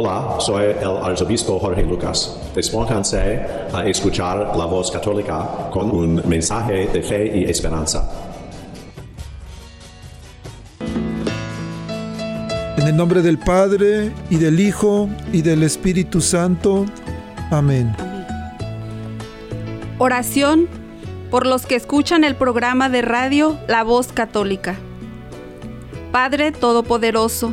Hola, soy el arzobispo Jorge Lucas. Despónganse a escuchar la voz católica con un mensaje de fe y esperanza. En el nombre del Padre, y del Hijo, y del Espíritu Santo. Amén. Oración por los que escuchan el programa de radio La Voz Católica. Padre Todopoderoso,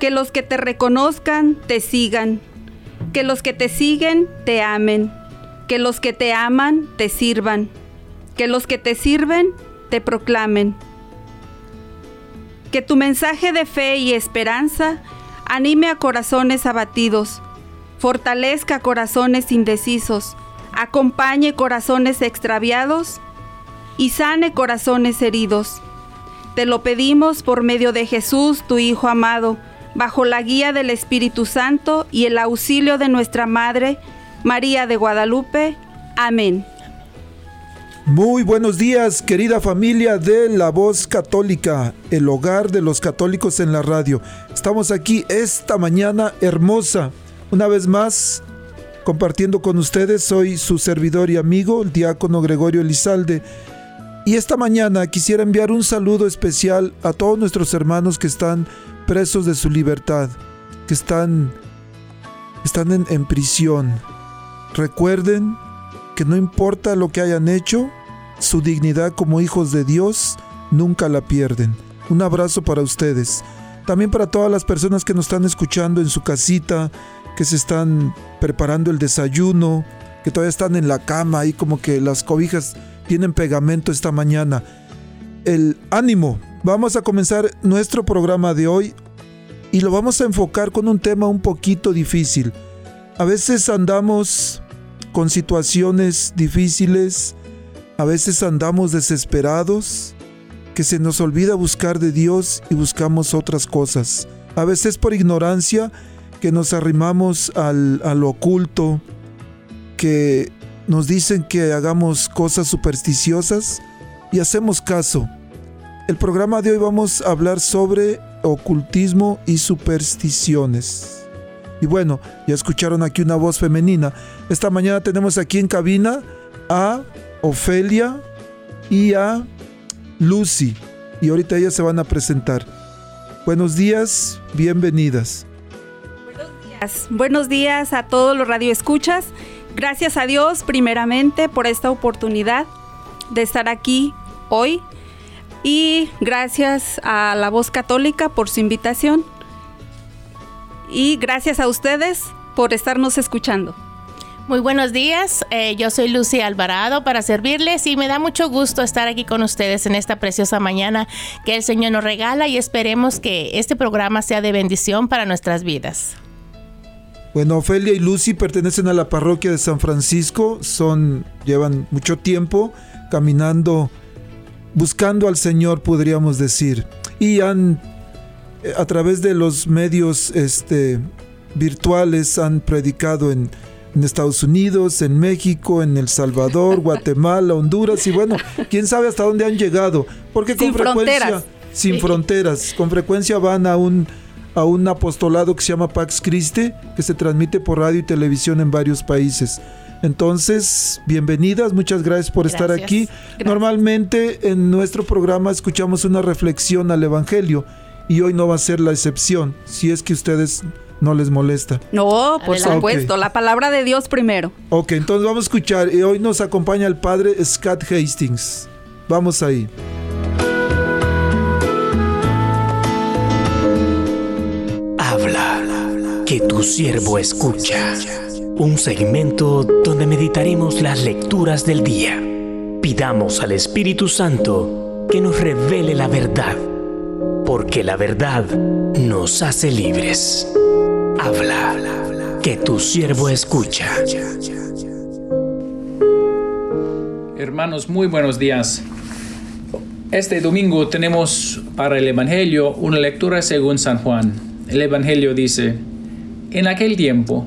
que los que te reconozcan te sigan, que los que te siguen te amen, que los que te aman te sirvan, que los que te sirven te proclamen. Que tu mensaje de fe y esperanza anime a corazones abatidos, fortalezca corazones indecisos, acompañe corazones extraviados y sane corazones heridos. Te lo pedimos por medio de Jesús, tu Hijo amado, bajo la guía del Espíritu Santo y el auxilio de nuestra Madre, María de Guadalupe. Amén. Muy buenos días, querida familia de La Voz Católica, el hogar de los católicos en la radio. Estamos aquí esta mañana hermosa, una vez más, compartiendo con ustedes. Soy su servidor y amigo, el diácono Gregorio Elizalde. Y esta mañana quisiera enviar un saludo especial a todos nuestros hermanos que están presos de su libertad, que están, están en, en prisión. Recuerden que no importa lo que hayan hecho, su dignidad como hijos de Dios nunca la pierden. Un abrazo para ustedes. También para todas las personas que nos están escuchando en su casita, que se están preparando el desayuno, que todavía están en la cama y como que las cobijas tienen pegamento esta mañana. El ánimo, Vamos a comenzar nuestro programa de hoy y lo vamos a enfocar con un tema un poquito difícil. A veces andamos con situaciones difíciles, a veces andamos desesperados, que se nos olvida buscar de Dios y buscamos otras cosas. A veces por ignorancia que nos arrimamos al, oculto, que nos dicen que hagamos cosas supersticiosas y hacemos caso el programa de hoy vamos a hablar sobre ocultismo y supersticiones. Y bueno, ya escucharon aquí una voz femenina. Esta mañana tenemos aquí en cabina a Ofelia y a Lucy. Y ahorita ellas se van a presentar. Buenos días, bienvenidas. Buenos días. Buenos días a todos los radioescuchas. Gracias a Dios primeramente por esta oportunidad de estar aquí hoy y gracias a la voz católica por su invitación. Y gracias a ustedes por estarnos escuchando. Muy buenos días, eh, yo soy Lucy Alvarado para servirles y me da mucho gusto estar aquí con ustedes en esta preciosa mañana que el Señor nos regala y esperemos que este programa sea de bendición para nuestras vidas. Bueno, Ofelia y Lucy pertenecen a la parroquia de San Francisco, son llevan mucho tiempo caminando buscando al Señor, podríamos decir. Y han, a través de los medios este, virtuales, han predicado en, Estados Unidos, en México, en El Salvador, Guatemala, Honduras y bueno, quién sabe hasta dónde han llegado. Porque con frecuencia, sin fronteras, con frecuencia van a un a un apostolado que se llama Pax Christi, que se transmite por radio y televisión en varios países. Entonces, bienvenidas, muchas gracias por estar aquí. Normalmente en nuestro programa escuchamos una reflexión al Evangelio y hoy no va a ser la excepción, si es que ustedes ¿No les molesta? No, por Adelante. supuesto, la palabra de Dios primero. Ok, entonces vamos a escuchar. Y hoy nos acompaña el padre Scott Hastings. Vamos ahí. Habla, que tu siervo escucha. Un segmento donde meditaremos las lecturas del día. Pidamos al Espíritu Santo que nos revele la verdad, porque la verdad nos hace libres. Habla, que tu siervo escucha. Hermanos, muy buenos días. Este domingo tenemos para el Evangelio una lectura según San Juan. El Evangelio dice, en aquel tiempo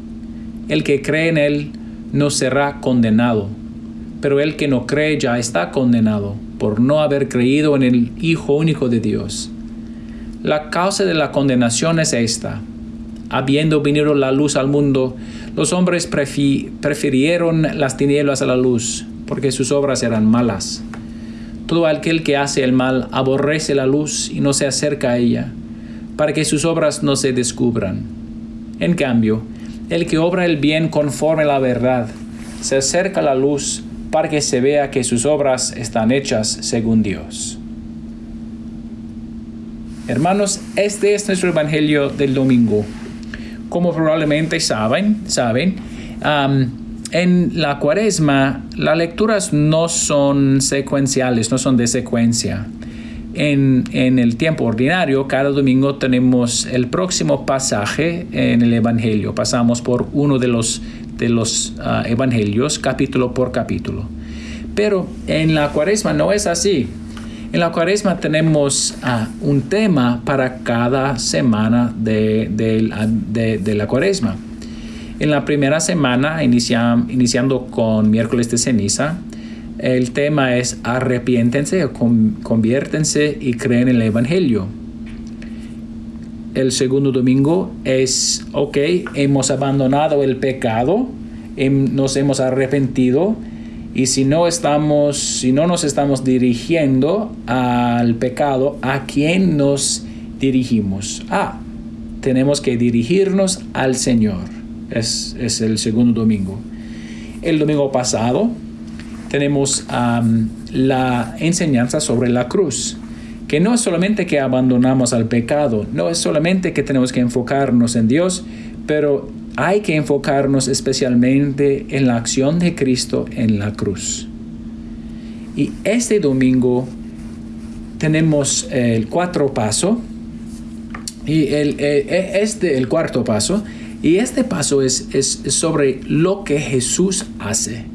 El que cree en Él no será condenado, pero el que no cree ya está condenado por no haber creído en el Hijo único de Dios. La causa de la condenación es esta. Habiendo venido la luz al mundo, los hombres prefi- prefirieron las tinieblas a la luz, porque sus obras eran malas. Todo aquel que hace el mal aborrece la luz y no se acerca a ella, para que sus obras no se descubran. En cambio, el que obra el bien conforme a la verdad, se acerca a la luz para que se vea que sus obras están hechas según Dios. Hermanos, este es nuestro Evangelio del domingo. Como probablemente saben, saben en la cuaresma las lecturas no son secuenciales, no son de secuencia. En, en el tiempo ordinario, cada domingo tenemos el próximo pasaje en el Evangelio. Pasamos por uno de los, de los ah, Evangelios, capítulo por capítulo. Pero en la cuaresma no es así. En la cuaresma tenemos ah, un tema para cada semana de, de la- cuaresma. En la primera semana, inicia- iniciando con miércoles de ceniza, el tema es arrepiéntense conviértense y creen en el Evangelio. El segundo domingo es, ok, hemos abandonado el pecado, nos hemos arrepentido y si no estamos, si no nos estamos dirigiendo al pecado, ¿a quién nos dirigimos? Ah, tenemos que dirigirnos al Señor. Es, es el segundo domingo. El domingo pasado tenemos am, la enseñanza sobre la cruz, que no es solamente que abandonamos al pecado, no es solamente que tenemos que enfocarnos en Dios, pero hay que enfocarnos especialmente en la acción de Cristo en la cruz. Y este domingo tenemos el cuatro paso, y el, este el cuarto paso, y este paso es, es sobre lo que Jesús hace.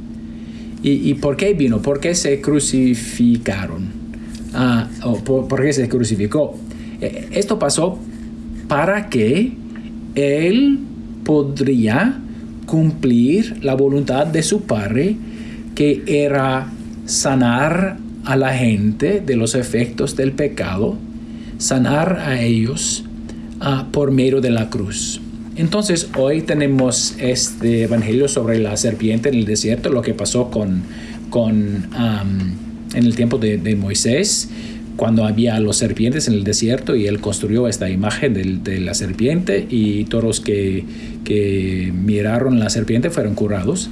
¿Y, por qué vino? ¿Por qué se crucificaron? Ah, por qué se crucificó? Eh, Esto pasó para que Él podría cumplir la voluntad de su Padre, que era sanar a la gente de los efectos del pecado, sanar a ellos ah, por medio de la cruz. Entonces hoy tenemos este evangelio sobre la serpiente en el desierto, lo que pasó con, con en el tiempo de, Moisés, cuando había los serpientes en el desierto y él construyó esta imagen de, la serpiente y todos los que, que miraron la serpiente fueron curados.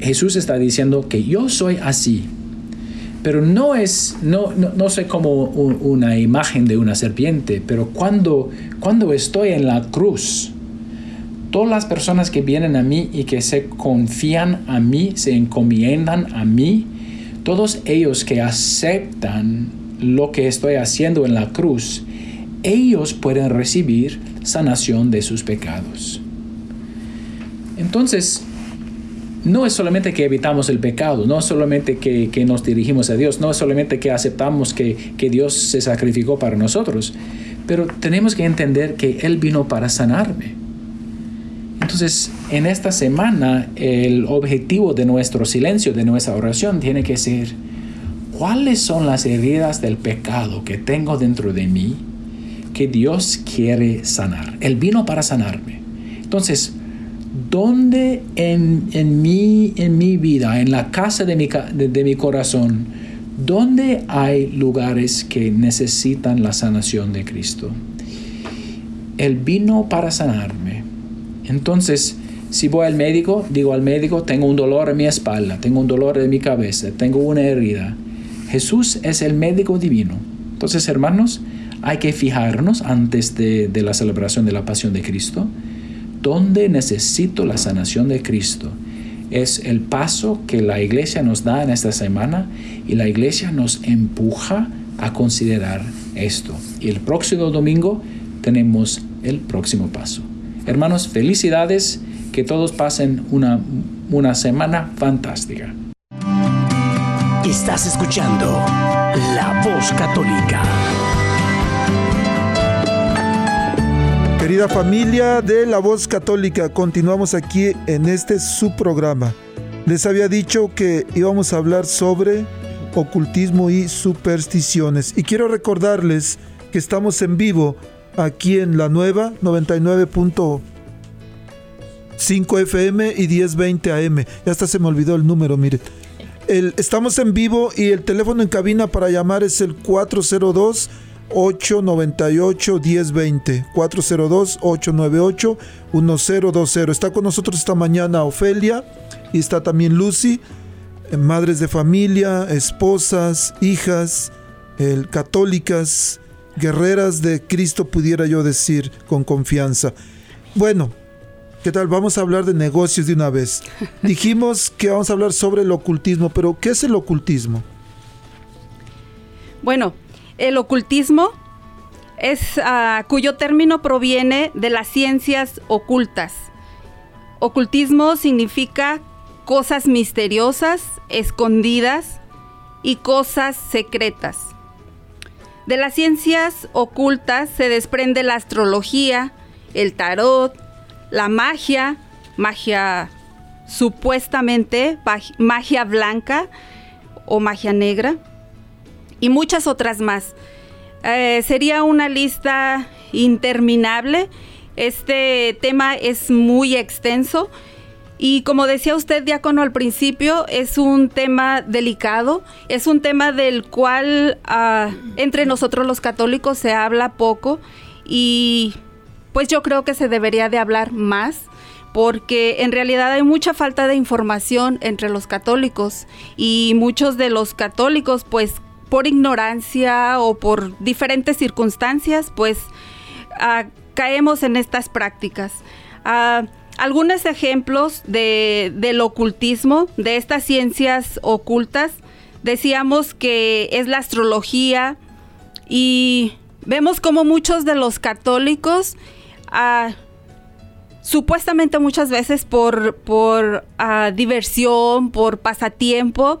Jesús está diciendo que yo soy así, pero no es, no, no, no sé como un- una imagen de una serpiente, pero cuando, cuando estoy en la cruz, todas las personas que vienen a mí y que se confían a mí, se encomiendan a mí, todos ellos que aceptan lo que estoy haciendo en la cruz, ellos pueden recibir sanación de sus pecados. Entonces, no es solamente que evitamos el pecado, no es solamente que, nos dirigimos a Dios, no es solamente que aceptamos que, que Dios se sacrificó para nosotros, pero tenemos que entender que Él vino para sanarme. Entonces, en esta semana, el objetivo de nuestro silencio, de nuestra oración, tiene que ser, ¿cuáles son las heridas del pecado que tengo dentro de mí que Dios quiere sanar? Él vino para sanarme. Entonces, ¿dónde en, mi, en mi vida, en la casa de mi, de mi corazón, dónde hay lugares que necesitan la sanación de Cristo? Él vino para sanarme. Entonces, si voy al médico, digo al médico, tengo un dolor en mi espalda, tengo un dolor en mi cabeza, tengo una herida. Jesús es el médico divino. Entonces, hermanos, hay que fijarnos antes de, la celebración de la pasión de Cristo, ¿dónde necesito la sanación de Cristo? Es el paso que la iglesia nos da en esta semana y la iglesia nos empuja a considerar esto. Y el próximo domingo tenemos el próximo paso. Hermanos, felicidades, que todos pasen una, una semana fantástica. Estás escuchando La Voz Católica. Querida familia de La Voz Católica, continuamos aquí en este su programa. Les había dicho que íbamos a hablar sobre ocultismo y supersticiones. Y quiero recordarles que estamos en vivo aquí en la nueva 99.5 FM y 1020 AM. Ya hasta se me olvidó el número, mire. El, estamos en vivo y el teléfono en cabina para llamar es el 402 898 1020 402 898 1020. Está con nosotros esta mañana Ofelia y está también Lucy, eh, madres de familia, esposas, hijas, católicas, guerreras de Cristo, pudiera yo decir con confianza. Bueno, ¿qué tal? Vamos a hablar de negocios de una vez. Dijimos que vamos a hablar sobre el ocultismo, pero ¿qué es el ocultismo? Bueno, el ocultismo es uh, cuyo término proviene de las ciencias ocultas. Ocultismo significa cosas misteriosas, escondidas y cosas secretas. De las ciencias ocultas se desprende la astrología, el tarot, la magia, magia supuestamente magia blanca o magia negra y muchas otras más. Eh, sería una lista interminable. Este tema es muy extenso y como decía usted, diácono, al principio, es un tema delicado, es un tema del cual uh, entre nosotros los católicos se habla poco y pues yo creo que se debería de hablar más porque en realidad hay mucha falta de información entre los católicos y muchos de los católicos pues por ignorancia o por diferentes circunstancias pues uh, caemos en estas prácticas. Uh, algunos ejemplos de, del ocultismo, de estas ciencias ocultas, decíamos que es la astrología y vemos como muchos de los católicos, uh, supuestamente muchas veces por, por uh, diversión, por pasatiempo,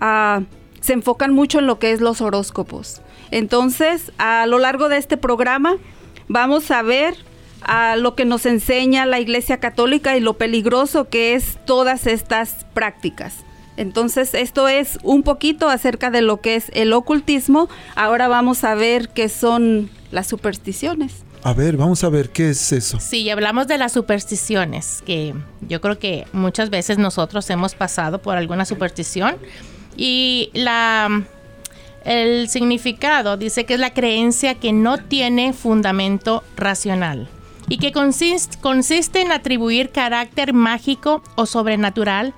uh, se enfocan mucho en lo que es los horóscopos. Entonces, a lo largo de este programa vamos a ver a lo que nos enseña la Iglesia Católica y lo peligroso que es todas estas prácticas. Entonces, esto es un poquito acerca de lo que es el ocultismo. Ahora vamos a ver qué son las supersticiones. A ver, vamos a ver qué es eso. Sí, hablamos de las supersticiones, que yo creo que muchas veces nosotros hemos pasado por alguna superstición y la el significado dice que es la creencia que no tiene fundamento racional y que consiste, en atribuir carácter mágico o sobrenatural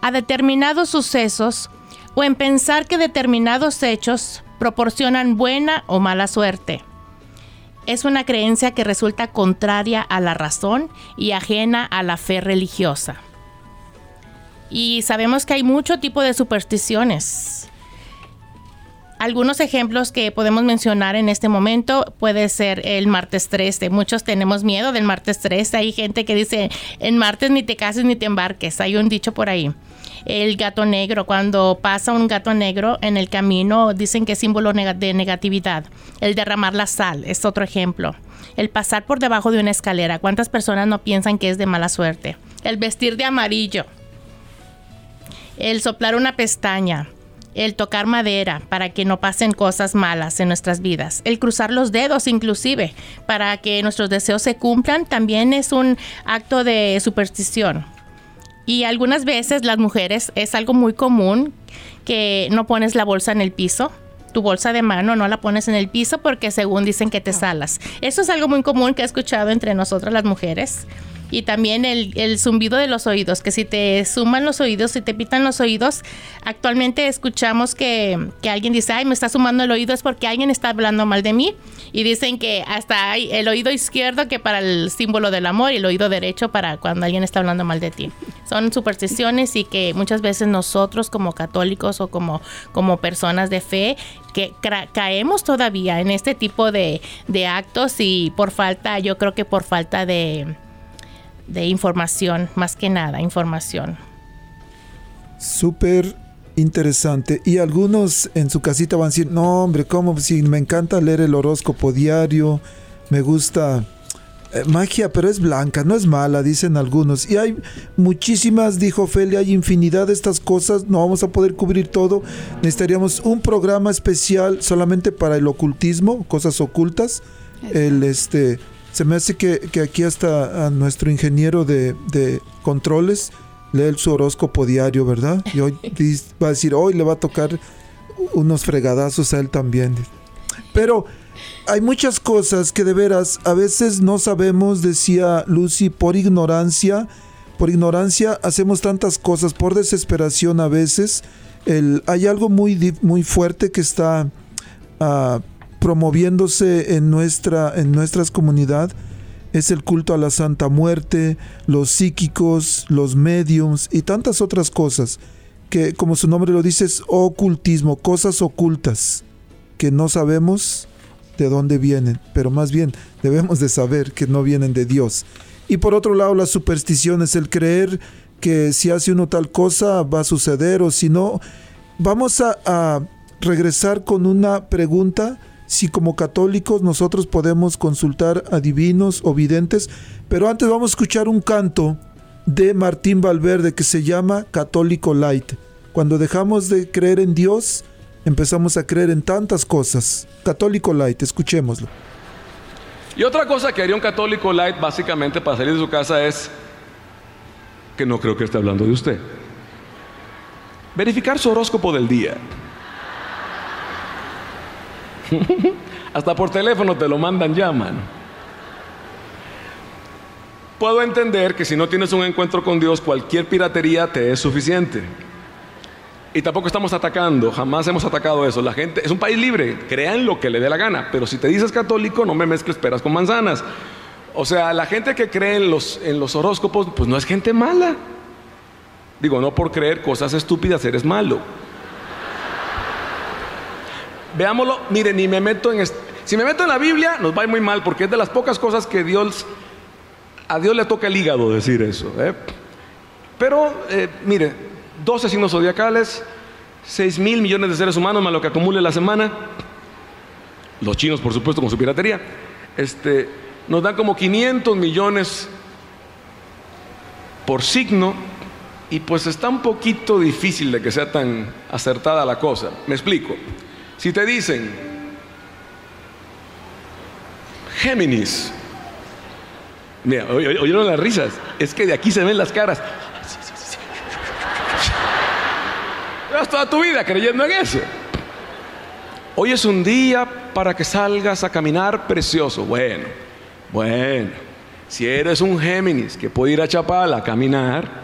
a determinados sucesos o en pensar que determinados hechos proporcionan buena o mala suerte. Es una creencia que resulta contraria a la razón y ajena a la fe religiosa. Y sabemos que hay mucho tipo de supersticiones. Algunos ejemplos que podemos mencionar en este momento puede ser el martes 13. Muchos tenemos miedo del martes 13. Hay gente que dice, en martes ni te cases ni te embarques. Hay un dicho por ahí. El gato negro, cuando pasa un gato negro en el camino, dicen que es símbolo de negatividad. El derramar la sal es otro ejemplo. El pasar por debajo de una escalera. ¿Cuántas personas no piensan que es de mala suerte? El vestir de amarillo. El soplar una pestaña el tocar madera para que no pasen cosas malas en nuestras vidas, el cruzar los dedos inclusive para que nuestros deseos se cumplan, también es un acto de superstición. Y algunas veces las mujeres es algo muy común que no pones la bolsa en el piso, tu bolsa de mano no la pones en el piso porque según dicen que te salas. Eso es algo muy común que he escuchado entre nosotras las mujeres y también el, zumbido de los oídos, que si te suman los oídos, si te pitan los oídos, actualmente escuchamos que, alguien dice, ay, me está sumando el oído es porque alguien está hablando mal de mí y dicen que hasta hay el oído izquierdo que para el símbolo del amor y el oído derecho para cuando alguien está hablando mal de ti. Son supersticiones y que muchas veces nosotros como católicos o como, como personas de fe que caemos todavía en este tipo de, de actos y por falta, yo creo que por falta de, de información, más que nada, información. Súper interesante. Y algunos en su casita van a decir, no hombre, ¿cómo? Si me encanta leer el horóscopo diario, me gusta eh, magia, pero es blanca, no es mala, dicen algunos. Y hay muchísimas, dijo Ophelia, hay infinidad de estas cosas, no vamos a poder cubrir todo. Necesitaríamos un programa especial solamente para el ocultismo, cosas ocultas. El este se me hace que, aquí hasta a nuestro ingeniero de, controles lee su horóscopo diario, ¿verdad? Y hoy va a decir, hoy le va a tocar unos fregadazos a él también. Pero hay muchas cosas que de veras a veces no sabemos, decía Lucy, por ignorancia. Por ignorancia hacemos tantas cosas, por desesperación a veces. El, hay algo muy, muy fuerte que está uh, promoviéndose en nuestra en nuestras comunidad es el culto a la Santa Muerte, los psíquicos, los mediums y tantas otras cosas que como su nombre lo dice es ocultismo, cosas ocultas que no sabemos de dónde vienen, pero más bien debemos de saber que no vienen de Dios. Y por otro lado, las supersticiones, el creer que si hace uno tal cosa va a suceder o si no, vamos a regresar con una pregunta si como católicos nosotros podemos consultar a divinos o videntes, pero antes vamos a escuchar un canto de Martín Valverde que se llama Católico Light. Cuando dejamos de creer en Dios, empezamos a creer en tantas cosas. Católico Light, escuchémoslo. Y otra cosa que haría un católico light básicamente para salir de su casa es que no creo que esté hablando de usted. Verificar su horóscopo del día. Hasta por teléfono te lo mandan ya, mano. Puedo entender que si no tienes un encuentro con Dios, cualquier piratería te es suficiente. Y tampoco estamos atacando, jamás hemos atacado eso. La gente es un país libre, crean lo que le dé la gana. Pero si te dices católico, no me mezcles peras con manzanas. O sea, la gente que cree en los, en los horóscopos, pues no es gente mala. Digo, no por creer cosas estúpidas eres malo. Veámoslo, mire, ni me meto en... Si me meto en la Biblia, nos va muy mal, porque es de las pocas cosas que Dios... A Dios le toca el hígado decir eso. ¿eh? Pero, eh, mire, 12 signos zodiacales, 6 mil millones de seres humanos más lo que acumule la semana. Los chinos, por supuesto, con su piratería. Este, nos dan como 500 millones por signo y pues está un poquito difícil de que sea tan acertada la cosa. Me explico. Si te dicen Géminis, mira, oyeron las risas, es que de aquí se ven las caras. Llevas toda tu vida creyendo en eso. Hoy es un día para que salgas a caminar precioso. Bueno, bueno, si eres un Géminis que puede ir a Chapala a caminar,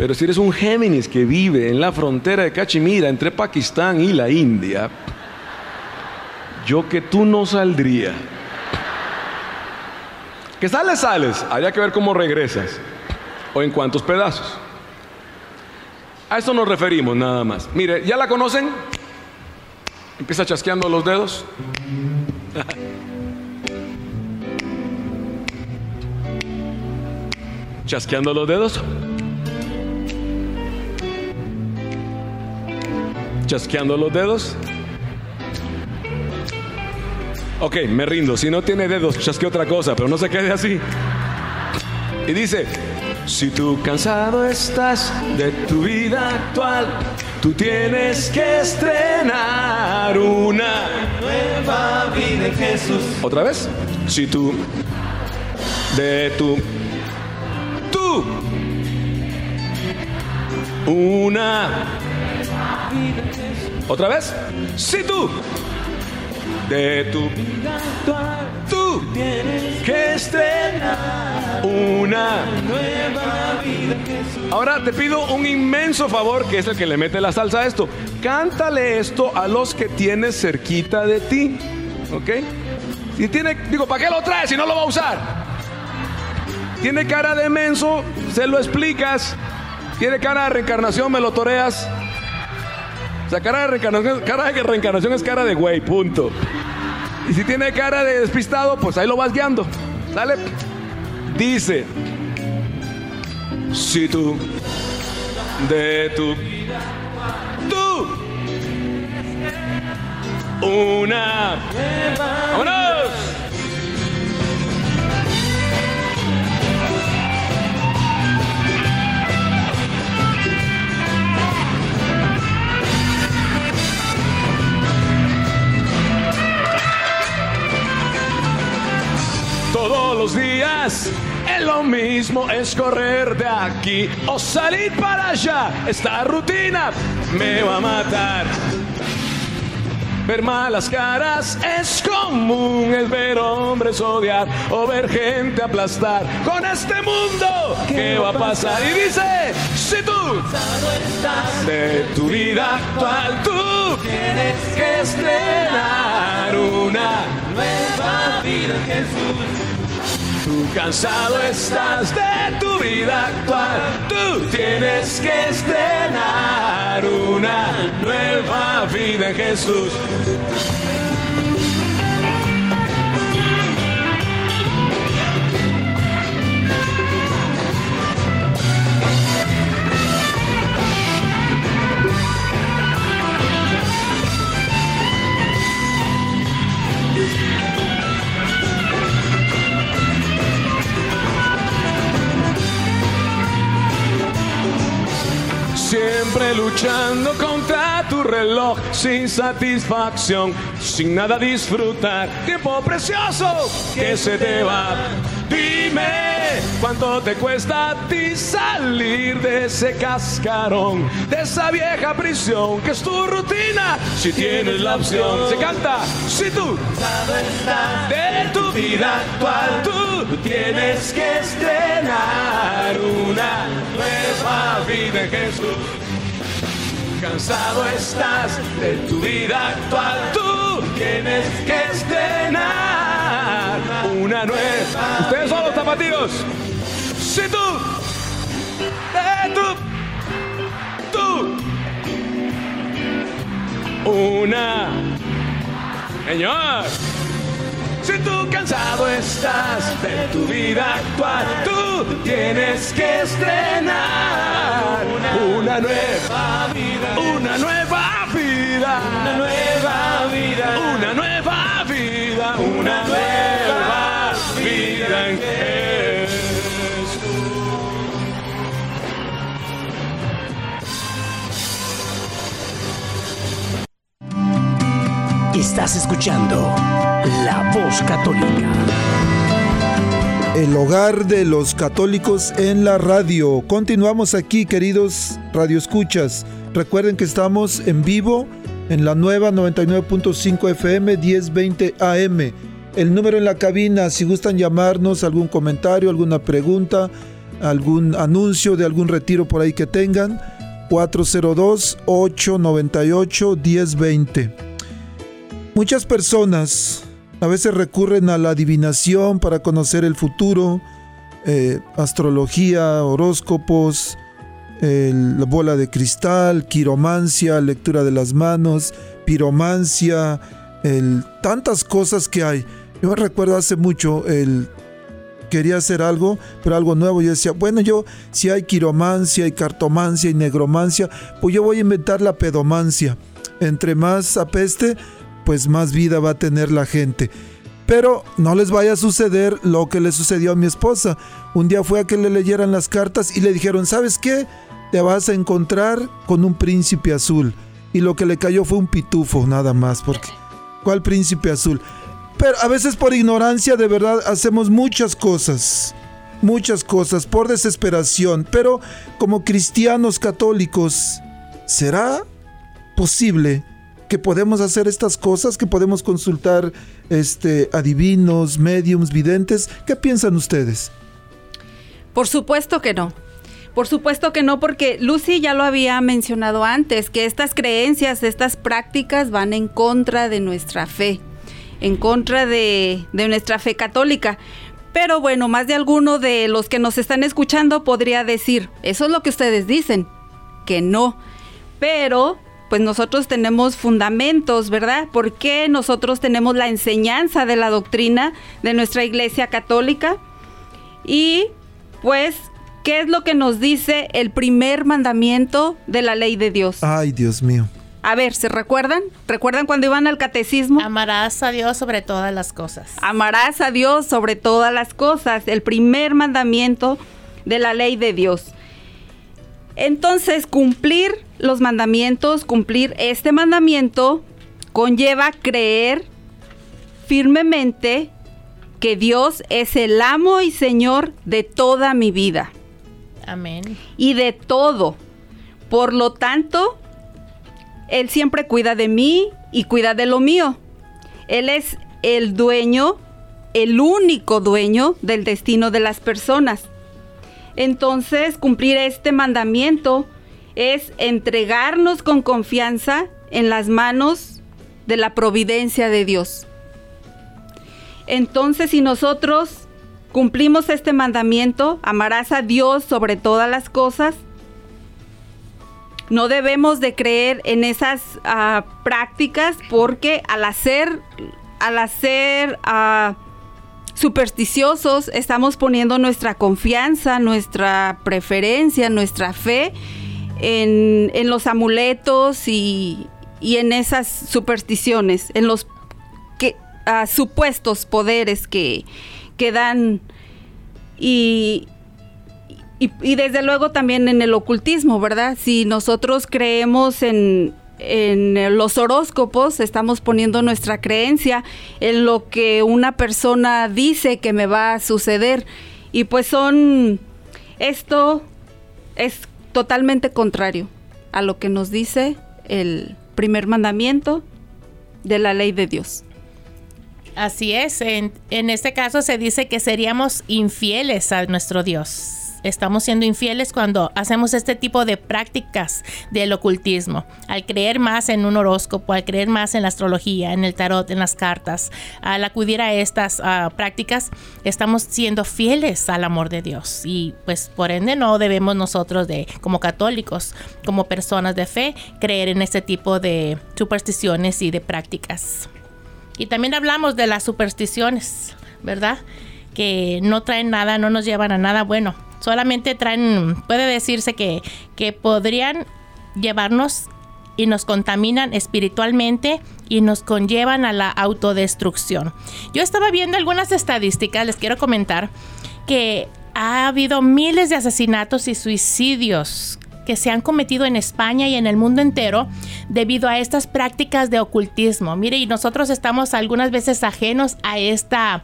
pero si eres un Géminis que vive en la frontera de Cachemira entre Pakistán y la India, yo que tú no saldría. Que sales, sales. Habría que ver cómo regresas. O en cuántos pedazos. A eso nos referimos nada más. Mire, ¿ya la conocen? Empieza chasqueando los dedos. chasqueando los dedos. Chasqueando los dedos. Ok, me rindo. Si no tiene dedos, chasque otra cosa, pero no se quede así. Y dice, si tú cansado estás de tu vida actual, tú tienes que estrenar una nueva vida Jesús. ¿Otra vez? Si tú de tu tú una otra vez si tú de tu vida actual tú tienes que estrenar una nueva vida ahora te pido un inmenso favor que es el que le mete la salsa a esto cántale esto a los que tienes cerquita de ti ¿ok? si tiene digo ¿para qué lo traes si no lo va a usar? Tiene cara de menso, se lo explicas. Tiene cara de reencarnación, me lo toreas. O sea, cara de reencarnación, cara de reencarnación es cara de güey, punto. Y si tiene cara de despistado, pues ahí lo vas guiando. ¿Sale? Dice, si tú, de tu, tú, una, vámonos. Todos los días. Es lo mismo es correr de aquí o salir para allá. Esta rutina me va a matar. Ver malas caras es común, es ver hombres odiar o ver gente aplastar. Con este mundo, ¿qué va a pasar? Y dice, si tú de tu vida actual, tú tienes que estrenar una nueva vida en Jesús. Tú cansado estás de tu vida actual, tú tienes que estrenar una nueva vida en Jesús. Luchando contra tu reloj sin satisfacción, sin nada disfrutar. Tiempo precioso que se te va. Dime cuánto te cuesta a ti salir de ese cascarón, de esa vieja prisión que es tu rutina. Si tienes la opción, se canta. Si tú de tu vida actual, tú tienes que estrenar una nueva vida en Jesús. Cansado estás de tu vida actual, tú tienes que estrenar una nueva. Ustedes son los zapatillos. Si tú, de tu, tú, una, señor. Si tú cansado estás de tu vida actual, tú tienes que estrenar una, nueva vida, una nueva vida, una nueva vida, una nueva vida, una nueva vida en Jesús. Estás escuchando La Voz Católica. El hogar de los católicos en la radio. Continuamos aquí, queridos radioescuchas. Recuerden que estamos en vivo en la nueva 99.5 FM 1020 AM. El número en la cabina, si gustan llamarnos, algún comentario, alguna pregunta, algún anuncio de algún retiro por ahí que tengan, 402-898-1020. Muchas personas a veces recurren a la adivinación para conocer el futuro, eh, astrología, horóscopos, el- la bola de cristal, quiromancia, lectura de las manos, piromancia, tantas cosas que hay. Yo me recuerdo hace mucho, el, quería hacer algo, pero algo nuevo. Yo decía, bueno, yo si hay quiromancia, y cartomancia y negromancia, pues yo voy a inventar la pedomancia. Entre más apeste, pues más vida va a tener la gente. Pero no les vaya a suceder lo que le sucedió a mi esposa. Un día fue a que le leyeran las cartas y le dijeron, ¿sabes qué? Te vas a encontrar con un príncipe azul. Y lo que le cayó fue un pitufo, nada más. Porque, ¿cuál príncipe azul? Pero a veces por ignorancia de verdad hacemos muchas cosas. Muchas cosas por desesperación. Pero como cristianos católicos, ¿será posible que podemos hacer estas cosas, que podemos consultar este, adivinos, mediums, videntes. ¿Qué piensan ustedes? Por supuesto que no. Por supuesto que no, porque Lucy ya lo había mencionado antes, que estas creencias, estas prácticas van en contra de nuestra fe, en contra de, nuestra fe católica. Pero bueno, más de alguno de los que nos están escuchando podría decir, eso es lo que ustedes dicen, que no. Pero pues nosotros tenemos fundamentos, ¿verdad? Porque nosotros tenemos la enseñanza de la doctrina de nuestra Iglesia Católica. Y pues, ¿qué es lo que nos dice el primer mandamiento de la ley de Dios? Ay, Dios mío. A ver, ¿se recuerdan? ¿Recuerdan cuando iban al catecismo? Amarás a Dios sobre todas las cosas. Amarás a Dios sobre todas las cosas, el primer mandamiento de la ley de Dios. Entonces, cumplir los mandamientos, cumplir este mandamiento, conlleva creer firmemente que Dios es el amo y Señor de toda mi vida. Amén. Y de todo. Por lo tanto, Él siempre cuida de mí y cuida de lo mío. Él es el dueño, el único dueño del destino de las personas. Entonces, cumplir este mandamiento es entregarnos con confianza en las manos de la providencia de Dios. Entonces, si nosotros cumplimos este mandamiento, amarás a Dios sobre todas las cosas, no debemos de creer en esas uh, prácticas porque al hacer, al hacer uh, supersticiosos estamos poniendo nuestra confianza, nuestra preferencia, nuestra fe en, en los amuletos y, y, en esas supersticiones, en los que, uh, supuestos poderes que, que dan y, y, y, desde luego también en el ocultismo, ¿verdad? Si nosotros creemos en, en los horóscopos, estamos poniendo nuestra creencia en lo que una persona dice que me va a suceder. Y pues son, esto es totalmente contrario a lo que nos dice el primer mandamiento de la ley de Dios. Así es, en, en, este caso se dice que seríamos infieles a nuestro Dios. Estamos siendo infieles cuando hacemos este tipo de prácticas del ocultismo. Al creer más en un horóscopo, al creer más en la astrología, en el tarot, en las cartas, al acudir a estas uh, prácticas, estamos siendo fieles al amor de Dios. Y pues por ende no debemos nosotros de, como católicos, como personas de fe, creer en este tipo de supersticiones y de prácticas. Y también hablamos de las supersticiones, ¿verdad? Que no traen nada, no nos llevan a nada bueno. Solamente traen, puede decirse que, que podrían llevarnos y nos contaminan espiritualmente y nos conllevan a la autodestrucción. Yo estaba viendo algunas estadísticas, les quiero comentar, que ha habido miles de asesinatos y suicidios que se han cometido en España y en el mundo entero debido a estas prácticas de ocultismo. Mire, y nosotros estamos algunas veces ajenos a esta,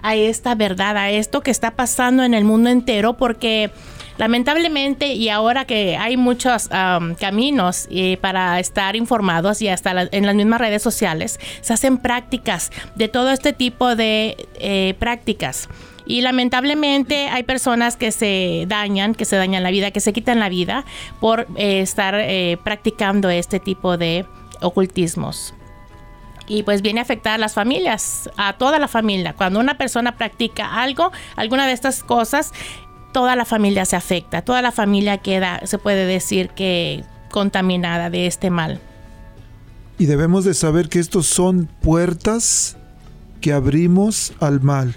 a esta verdad, a esto que está pasando en el mundo entero, porque lamentablemente y ahora que hay muchos um, caminos eh, para estar informados y hasta la, en las mismas redes sociales, se hacen prácticas de todo este tipo de eh, prácticas. Y lamentablemente hay personas que se dañan, que se dañan la vida, que se quitan la vida por eh, estar eh, practicando este tipo de ocultismos. Y pues viene a afectar a las familias, a toda la familia. Cuando una persona practica algo, alguna de estas cosas, toda la familia se afecta, toda la familia queda, se puede decir que contaminada de este mal. Y debemos de saber que estos son puertas que abrimos al mal.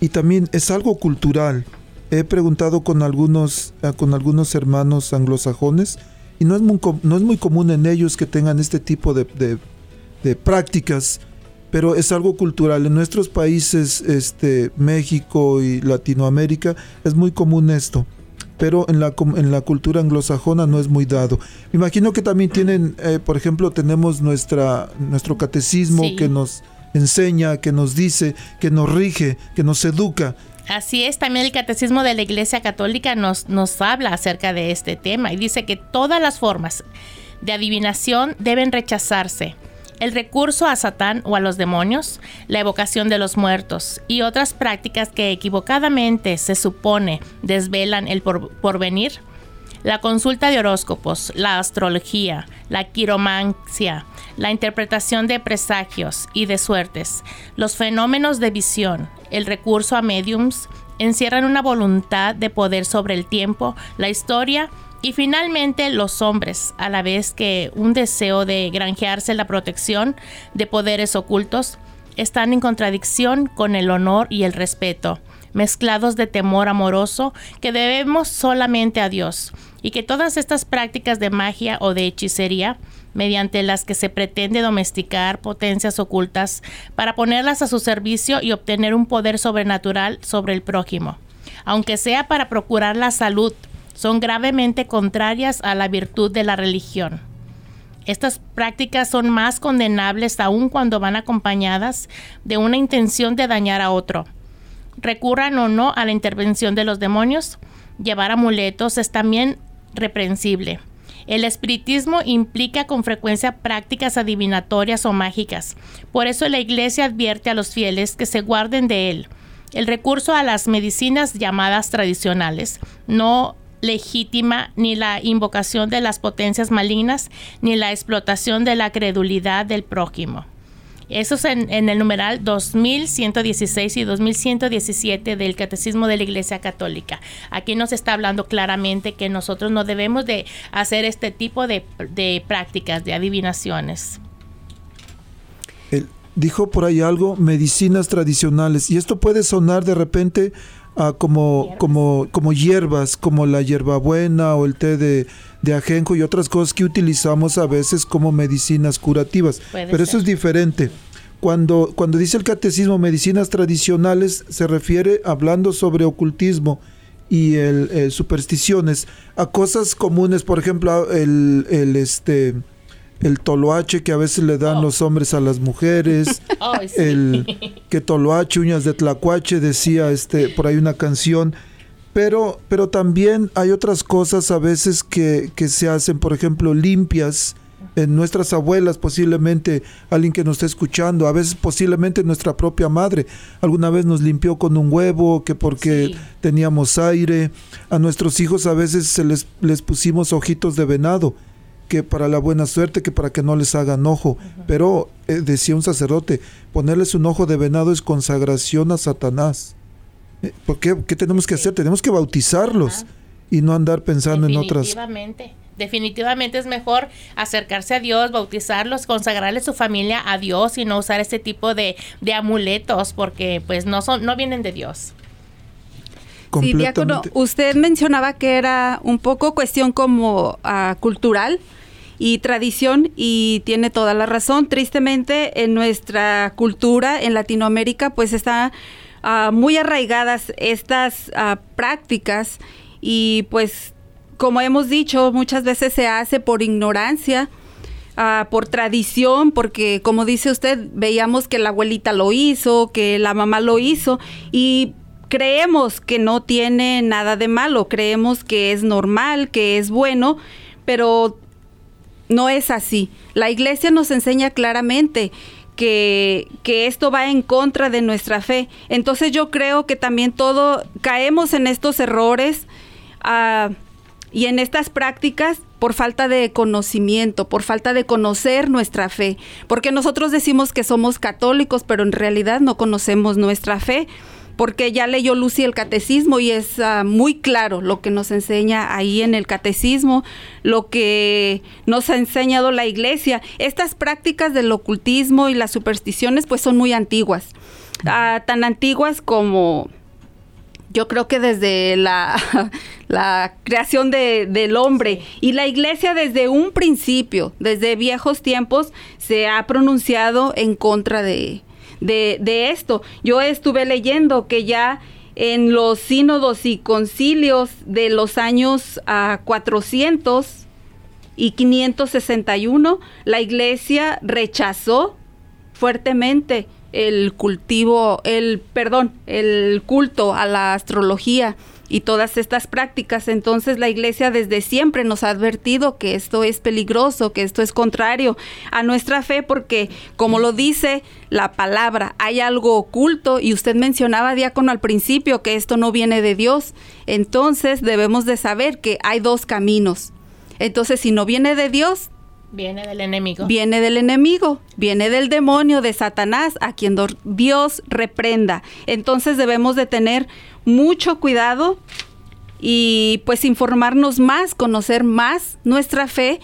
Y también es algo cultural. He preguntado con algunos, con algunos hermanos anglosajones y no es, muy, no es muy común en ellos que tengan este tipo de, de, prácticas, pero es algo cultural. En nuestros países, este, México y Latinoamérica, es muy común esto pero en la, en la cultura anglosajona no es muy dado. Me imagino que también tienen, eh, por ejemplo, tenemos nuestra, nuestro catecismo que nos enseña, que nos dice, que nos rige, que nos educa. Así es, también el Catecismo de la Iglesia Católica nos, nos habla acerca de este tema y dice que todas las formas de adivinación deben rechazarse. El recurso a Satán o a los demonios, la evocación de los muertos y otras prácticas que equivocadamente se supone desvelan el porvenir, la consulta de horóscopos, la astrología, la quiromancia, la interpretación de presagios y de suertes, los fenómenos de visión, el recurso a mediums, encierran una voluntad de poder sobre el tiempo, la historia y finalmente los hombres, a la vez que un deseo de granjearse la protección de poderes ocultos, están en contradicción con el honor y el respeto, mezclados de temor amoroso que debemos solamente a Dios, y que todas estas prácticas de magia o de hechicería mediante las que se pretende domesticar potencias ocultas para ponerlas a su servicio y obtener un poder sobrenatural sobre el prójimo. Aunque sea para procurar la salud, son gravemente contrarias a la virtud de la religión. Estas prácticas son más condenables aún cuando van acompañadas de una intención de dañar a otro. Recurran o no a la intervención de los demonios, llevar amuletos es también reprensible. El espiritismo implica con frecuencia prácticas adivinatorias o mágicas. Por eso la Iglesia advierte a los fieles que se guarden de él. El recurso a las medicinas llamadas tradicionales no legítima ni la invocación de las potencias malignas ni la explotación de la credulidad del prójimo. Eso es en, el numeral 2116 y 2117 del Catecismo de la Iglesia Católica. Aquí nos está hablando claramente que nosotros no debemos de hacer este tipo de, prácticas, de adivinaciones. dijo por ahí algo, medicinas tradicionales, y esto puede sonar de repente como, como, como hierbas, como la hierbabuena o el té de, de, ajenjo y otras cosas que utilizamos a veces como medicinas curativas. Pero eso es diferente. Cuando, cuando dice el catecismo medicinas tradicionales, se refiere hablando sobre ocultismo y el, supersticiones a cosas comunes, por ejemplo, el, el este el toloache que a veces le dan oh. los hombres a las mujeres, el que toloache, uñas de tlacuache, decía este, por ahí una canción, pero, pero también hay otras cosas a veces que, que se hacen, por ejemplo, limpias en nuestras abuelas, posiblemente alguien que nos esté escuchando, a veces posiblemente nuestra propia madre, alguna vez nos limpió con un huevo, que porque teníamos aire, a nuestros hijos a veces se les, les pusimos ojitos de venado, que para la buena suerte, que para que no les hagan ojo. Pero eh, decía un sacerdote, ponerles un ojo de venado es consagración a Satanás. Eh, ¿Por qué? tenemos que hacer? Tenemos que bautizarlos y no andar pensando en otras. Definitivamente. Definitivamente es mejor acercarse a Dios, bautizarlos, consagrarle su familia a Dios y no usar este tipo de, de amuletos porque pues no son, no vienen de Dios. Sí, diácono, usted mencionaba que era un poco cuestión como uh, cultural y tradición y tiene toda la razón. Tristemente en nuestra cultura en Latinoamérica pues están uh, muy arraigadas estas uh, prácticas y pues como hemos dicho muchas veces se hace por ignorancia. Uh, por tradición, porque como dice usted, veíamos que la abuelita lo hizo, que la mamá lo hizo, y creemos que no tiene nada de malo, creemos que es normal, que es bueno, pero no es así. La iglesia nos enseña claramente que, que, esto va en contra de nuestra fe. Entonces yo creo que también todo caemos en estos errores uh, y en estas prácticas por falta de conocimiento, por falta de conocer nuestra fe. Porque nosotros decimos que somos católicos, pero en realidad no conocemos nuestra fe porque ya leyó Lucy el catecismo y es ah, muy claro lo que nos enseña ahí en el catecismo, lo que nos ha enseñado la iglesia. Estas prácticas del ocultismo y las supersticiones pues son muy antiguas, ah, tan antiguas como yo creo que desde la, la creación de, del hombre. Y la iglesia desde un principio, desde viejos tiempos, se ha pronunciado en contra de, de, esto. Yo estuve leyendo que ya en los sínodos y concilios de los años 400 ah, y 561, la iglesia rechazó fuertemente el cultivo, el, perdón, el culto a la astrología y todas estas prácticas. Entonces la iglesia desde siempre nos ha advertido que esto es peligroso, que esto es contrario a nuestra fe, porque como lo dice la palabra, hay algo oculto y usted mencionaba, diácono, al principio que esto no viene de Dios. Entonces debemos de saber que hay dos caminos. Entonces si no viene de Dios, Viene del enemigo. Viene del enemigo, viene del demonio, de Satanás, a quien Dios reprenda. Entonces debemos de tener mucho cuidado y pues informarnos más, conocer más nuestra fe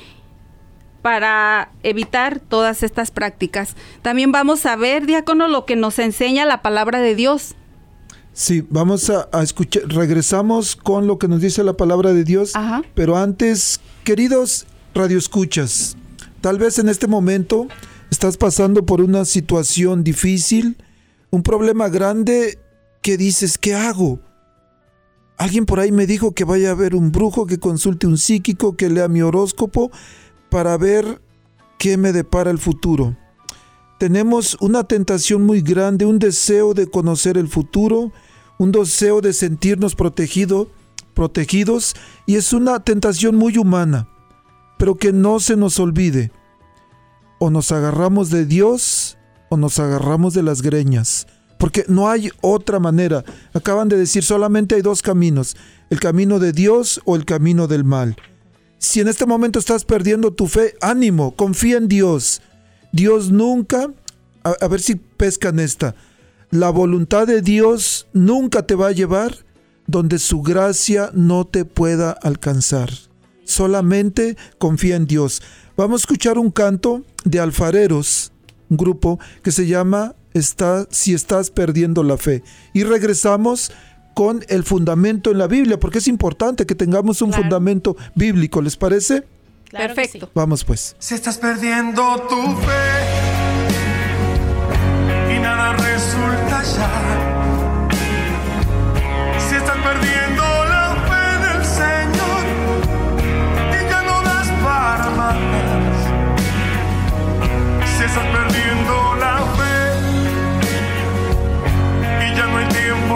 para evitar todas estas prácticas. También vamos a ver, diácono, lo que nos enseña la palabra de Dios. Sí, vamos a, escuchar, regresamos con lo que nos dice la palabra de Dios, pero antes, queridos radioescuchas, tal vez en este momento estás pasando por una situación difícil, un problema grande que dices, ¿qué hago? Alguien por ahí me dijo que vaya a ver un brujo, que consulte un psíquico, que lea mi horóscopo para ver qué me depara el futuro. Tenemos una tentación muy grande, un deseo de conocer el futuro, un deseo de sentirnos protegido, protegidos y es una tentación muy humana pero que no se nos olvide. O nos agarramos de Dios o nos agarramos de las greñas. Porque no hay otra manera. Acaban de decir solamente hay dos caminos. El camino de Dios o el camino del mal. Si en este momento estás perdiendo tu fe, ánimo, confía en Dios. Dios nunca, a, ver si pescan esta, la voluntad de Dios nunca te va a llevar donde su gracia no te pueda alcanzar solamente confía en Dios. Vamos a escuchar un canto de alfareros, un grupo que se llama Está, Si estás perdiendo la fe. Y regresamos con el fundamento en la Biblia, porque es importante que tengamos un fundamento bíblico, ¿les parece? Perfecto. Vamos pues. Si estás perdiendo tu fe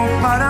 hay tiempo para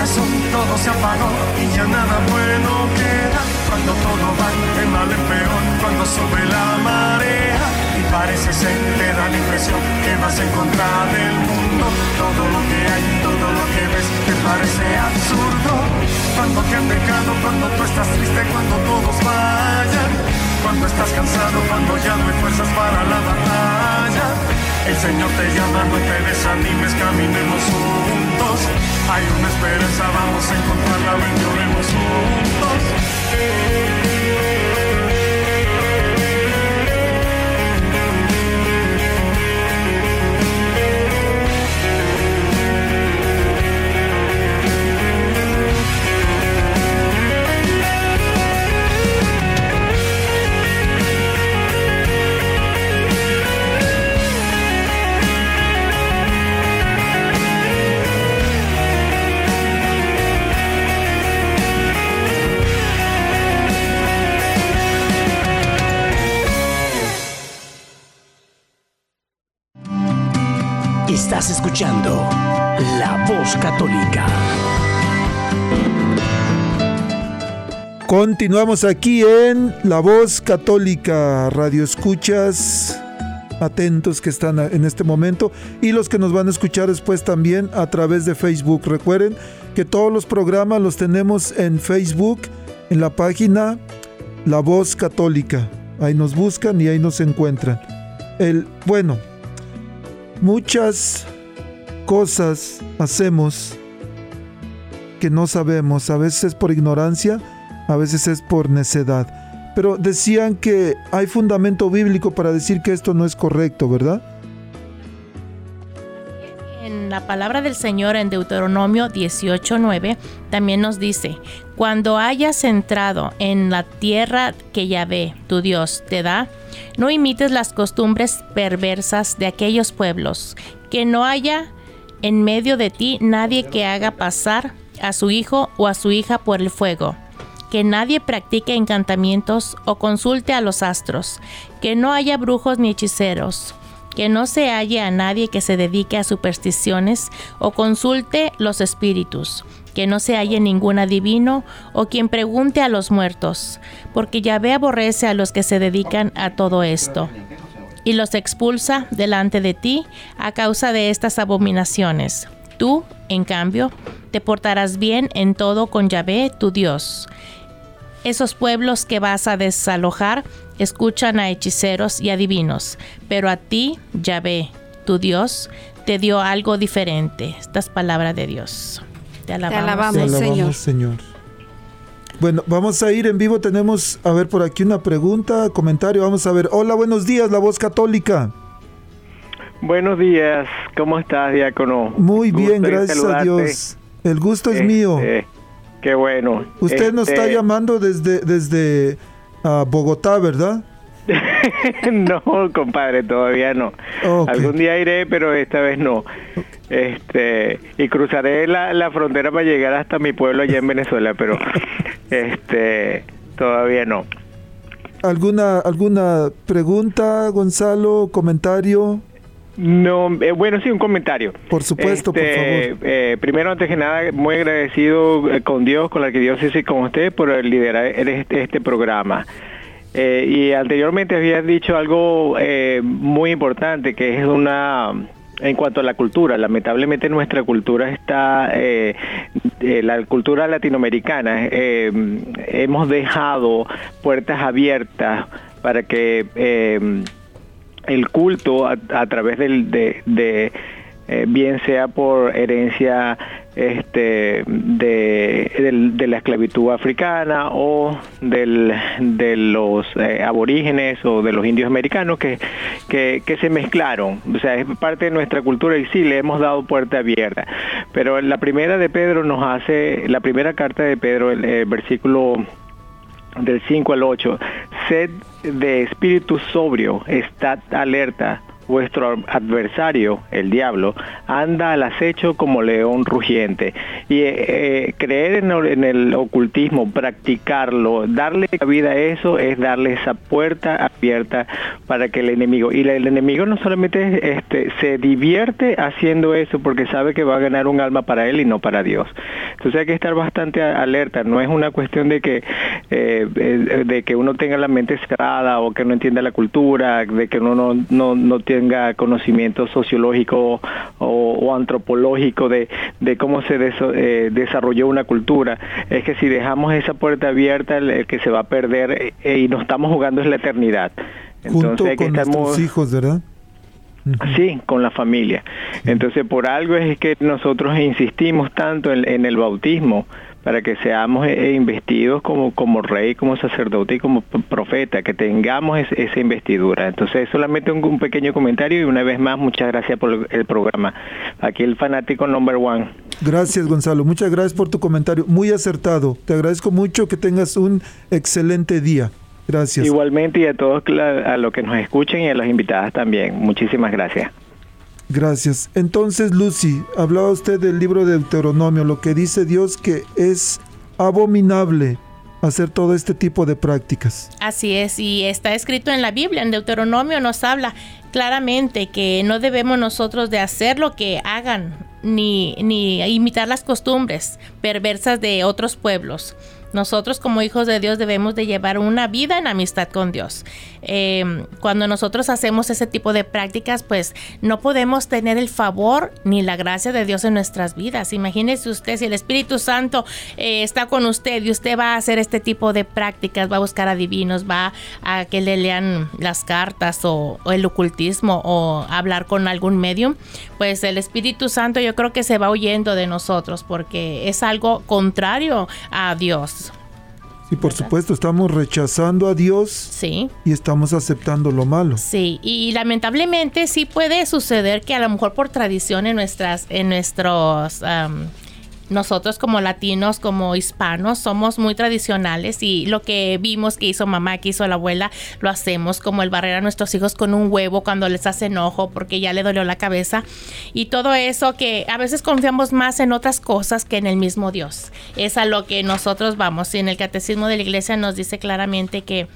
corazón todo se apagó y ya nada bueno queda. Cuando todo va de mal en peor, cuando sube la marea y parece ser te da la impresión que vas en contra del mundo. Todo lo que hay, todo lo que ves te parece absurdo. Cuando te han dejado, cuando tú estás triste, cuando todos vayan. Cuando estás cansado, cuando ya no hay fuerzas para la batalla. El Señor te llama, no te desanimes, caminemos juntos. Hay una esperanza, vamos a encontrarla, ven, lloremos juntos. Estás escuchando La Voz Católica. Continuamos aquí en La Voz Católica, Radio Escuchas, atentos que están en este momento y los que nos van a escuchar después también a través de Facebook. Recuerden que todos los programas los tenemos en Facebook, en la página La Voz Católica. Ahí nos buscan y ahí nos encuentran. El, bueno, muchas cosas hacemos que no sabemos, a veces por ignorancia, a veces es por necedad. Pero decían que hay fundamento bíblico para decir que esto no es correcto, ¿verdad? En la palabra del Señor en Deuteronomio 18:9 también nos dice, cuando hayas entrado en la tierra que Yahvé, tu Dios, te da, no imites las costumbres perversas de aquellos pueblos, que no haya en medio de ti nadie que haga pasar a su hijo o a su hija por el fuego. Que nadie practique encantamientos o consulte a los astros, que no haya brujos ni hechiceros, que no se halle a nadie que se dedique a supersticiones o consulte los espíritus, que no se halle ningún adivino o quien pregunte a los muertos, porque Yahvé aborrece a los que se dedican a todo esto y los expulsa delante de ti a causa de estas abominaciones. Tú, en cambio, te portarás bien en todo con Yahvé, tu Dios. Esos pueblos que vas a desalojar escuchan a hechiceros y adivinos, pero a ti, Yahvé, tu Dios, te dio algo diferente. Esta es palabra de Dios. Te alabamos, Te alabamos, Te alabamos, Señor. Señor. Bueno, vamos a ir en vivo. Tenemos, a ver, por aquí una pregunta, comentario. Vamos a ver. Hola, buenos días, la voz católica. Buenos días, ¿cómo estás, diácono? Muy Gusto bien, en gracias a. Dios. El gusto es Este, mío. Qué bueno. Usted nos está Este, llamando desde, desde ah, Bogotá, ¿verdad? no, compadre, todavía no. Algún día iré, pero esta vez no. Este, y cruzaré la, la frontera para llegar hasta mi pueblo allá en Venezuela, pero este, todavía no. ¿Alguna, ¿Alguna pregunta, Gonzalo? ¿Comentario? No, eh, bueno, sí, un comentario. Por supuesto, por Este, favor. eh, primero, antes que nada, muy agradecido eh, con Dios, con la arquidiócesis y con usted por liderar este, este programa. Eh, y anteriormente habías dicho algo eh, muy importante, que es una... En cuanto a la cultura, lamentablemente nuestra cultura está, eh, eh, la cultura latinoamericana, eh, hemos dejado puertas abiertas para que el culto a, través del, de, bien sea por herencia este, de, de la esclavitud africana o del, de los eh, aborígenes o de los indios americanos que, que, que se mezclaron. O sea, es parte de nuestra cultura y sí, le hemos dado puerta abierta. Pero la primera de Pedro nos hace, la primera carta de Pedro, el, el versículo del 5 al 8. Sed de espíritu sobrio, estad alerta, vuestro adversario, el diablo, anda al acecho como león rugiente. Y eh, eh, creer en el, ocultismo, practicarlo, darle vida a eso, es darle esa puerta abierta para que el enemigo, y el enemigo no solamente este, se divierte haciendo eso porque sabe que va a ganar un alma para él y no para Dios. Entonces hay que estar bastante alerta, no es una cuestión de que, eh, de que uno tenga la mente cerrada o que no entienda la cultura, de que uno no, no, no tenga conocimiento sociológico o, antropológico de, de cómo se eh, desarrolló una cultura. Es que si dejamos esa puerta abierta, el, que se va a perder eh, y nos estamos jugando es la eternidad. Junto Entonces, con nuestros hijos, ¿verdad? Sí, con la familia. Entonces, por algo es que nosotros insistimos tanto en el bautismo, para que seamos eh, eh, investidos como, como rey, como sacerdote y como profeta, que tengamos esa investidura. Entonces, solamente un, pequeño comentario y una vez más, muchas gracias por el programa. Aquí el fanático number one. Gracias, Gonzalo. Muchas gracias por tu comentario. Muy acertado. Te agradezco mucho que tengas un excelente día. Gracias. Igualmente y a todos a los que nos escuchen y a los invitados también. Muchísimas gracias. Gracias. Entonces, Lucy, hablaba usted del libro de Deuteronomio, lo que dice Dios que es abominable hacer todo este tipo de prácticas. Así es, y está escrito en la Biblia, en Deuteronomio nos habla claramente que no debemos nosotros de hacer lo que hagan, ni, ni imitar las costumbres perversas de otros pueblos. Nosotros como hijos de Dios debemos de llevar una vida en amistad con Dios. Eh, cuando nosotros hacemos ese tipo de prácticas, pues no podemos tener el favor ni la gracia de Dios en nuestras vidas. Imagínese usted si el Espíritu Santo eh, está con usted y usted va a hacer este tipo de prácticas, va a buscar adivinos, va a que le lean las cartas o, el ocultismo o hablar con algún medium, pues el Espíritu Santo yo creo que se va huyendo de nosotros porque es algo contrario a Dios. Y por supuesto, estamos rechazando a Dios sí. y estamos aceptando lo malo. Sí, y lamentablemente sí puede suceder que a lo mejor por tradición en nuestras, en nuestros nosotros como latinos, como hispanos, somos muy tradicionales y lo que vimos que hizo mamá, que hizo la abuela, lo hacemos como el barrer a nuestros hijos con un huevo cuando les hace enojo porque ya le dolió la cabeza y todo eso que a veces confiamos más en otras cosas que en el mismo Dios. Es a lo que nosotros vamos y en el catecismo de la iglesia nos dice claramente que